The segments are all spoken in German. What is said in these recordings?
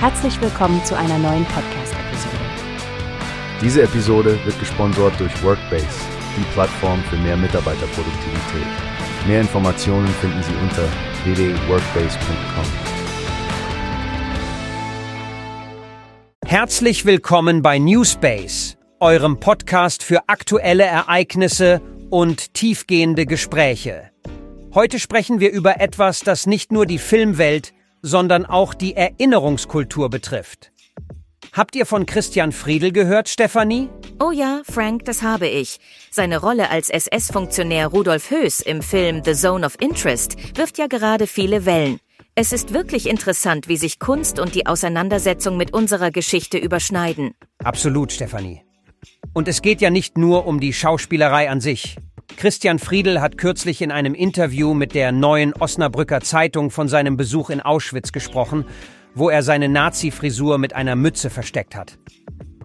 Herzlich willkommen zu einer neuen Podcast-Episode. Diese Episode wird gesponsert durch Workbase, die Plattform für mehr Mitarbeiterproduktivität. Mehr Informationen finden Sie unter www.workbase.com. Herzlich willkommen bei Newspace, eurem Podcast für aktuelle Ereignisse und tiefgehende Gespräche. Heute sprechen wir über etwas, das nicht nur die Filmwelt, sondern auch die Erinnerungskultur betrifft. Habt ihr von Christian Friedel gehört, Stefanie? Oh ja, Frank, das habe ich. Seine Rolle als SS-Funktionär Rudolf Höß im Film The Zone of Interest wirft ja gerade viele Wellen. Es ist wirklich interessant, wie sich Kunst und die Auseinandersetzung mit unserer Geschichte überschneiden. Absolut, Stefanie. Und es geht ja nicht nur um die Schauspielerei an sich. Christian Friedel hat kürzlich in einem Interview mit der neuen Osnabrücker Zeitung von seinem Besuch in Auschwitz gesprochen, wo er seine Nazi-Frisur mit einer Mütze versteckt hat.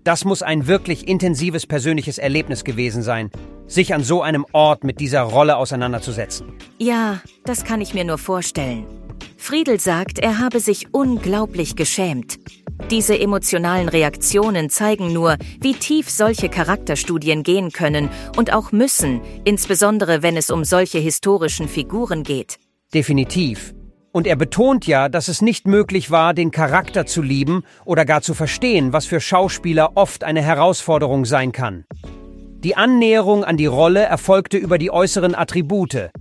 Das muss ein wirklich intensives persönliches Erlebnis gewesen sein, sich an so einem Ort mit dieser Rolle auseinanderzusetzen. Ja, das kann ich mir nur vorstellen. Friedel sagt, er habe sich unglaublich geschämt. Diese emotionalen Reaktionen zeigen nur, wie tief solche Charakterstudien gehen können und auch müssen, insbesondere wenn es um solche historischen Figuren geht. Definitiv. Und er betont ja, dass es nicht möglich war, den Charakter zu lieben oder gar zu verstehen, was für Schauspieler oft eine Herausforderung sein kann. Die Annäherung an die Rolle erfolgte über die äußeren Attribute.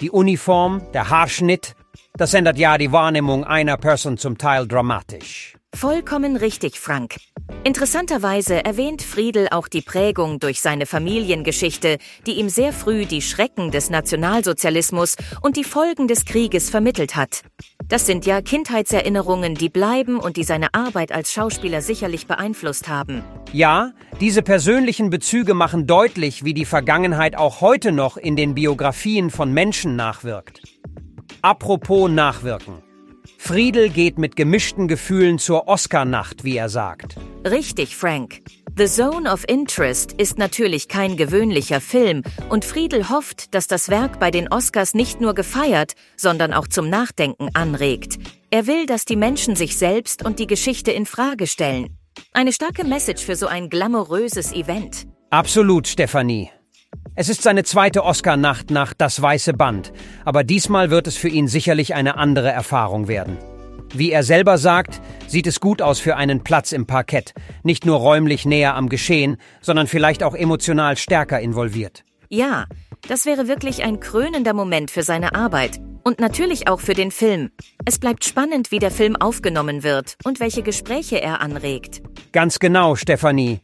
Die Uniform, der Haarschnitt, das ändert ja die Wahrnehmung einer Person zum Teil dramatisch. Vollkommen richtig, Frank. Interessanterweise erwähnt Friedel auch die Prägung durch seine Familiengeschichte, die ihm sehr früh die Schrecken des Nationalsozialismus und die Folgen des Krieges vermittelt hat. Das sind ja Kindheitserinnerungen, die bleiben und die seine Arbeit als Schauspieler sicherlich beeinflusst haben. Ja, diese persönlichen Bezüge machen deutlich, wie die Vergangenheit auch heute noch in den Biografien von Menschen nachwirkt. Apropos Nachwirken. Friedel geht mit gemischten Gefühlen zur Oscarnacht, wie er sagt. Richtig, Frank. The Zone of Interest ist natürlich kein gewöhnlicher Film und Friedel hofft, dass das Werk bei den Oscars nicht nur gefeiert, sondern auch zum Nachdenken anregt. Er will, dass die Menschen sich selbst und die Geschichte in Frage stellen. Eine starke Message für so ein glamouröses Event. Absolut, Stefanie. Es ist seine zweite Oscar-Nacht nach Das Weiße Band, aber diesmal wird es für ihn sicherlich eine andere Erfahrung werden. Wie er selber sagt, sieht es gut aus für einen Platz im Parkett, nicht nur räumlich näher am Geschehen, sondern vielleicht auch emotional stärker involviert. Ja, das wäre wirklich ein krönender Moment für seine Arbeit und natürlich auch für den Film. Es bleibt spannend, wie der Film aufgenommen wird und welche Gespräche er anregt. Ganz genau, Stefanie.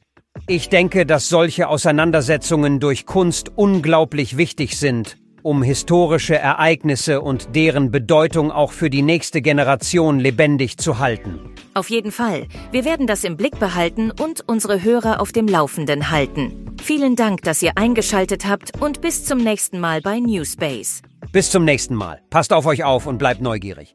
Ich denke, dass solche Auseinandersetzungen durch Kunst unglaublich wichtig sind, um historische Ereignisse und deren Bedeutung auch für die nächste Generation lebendig zu halten. Auf jeden Fall. Wir werden das im Blick behalten und unsere Hörer auf dem Laufenden halten. Vielen Dank, dass ihr eingeschaltet habt und bis zum nächsten Mal bei Newspace. Bis zum nächsten Mal. Passt auf euch auf und bleibt neugierig.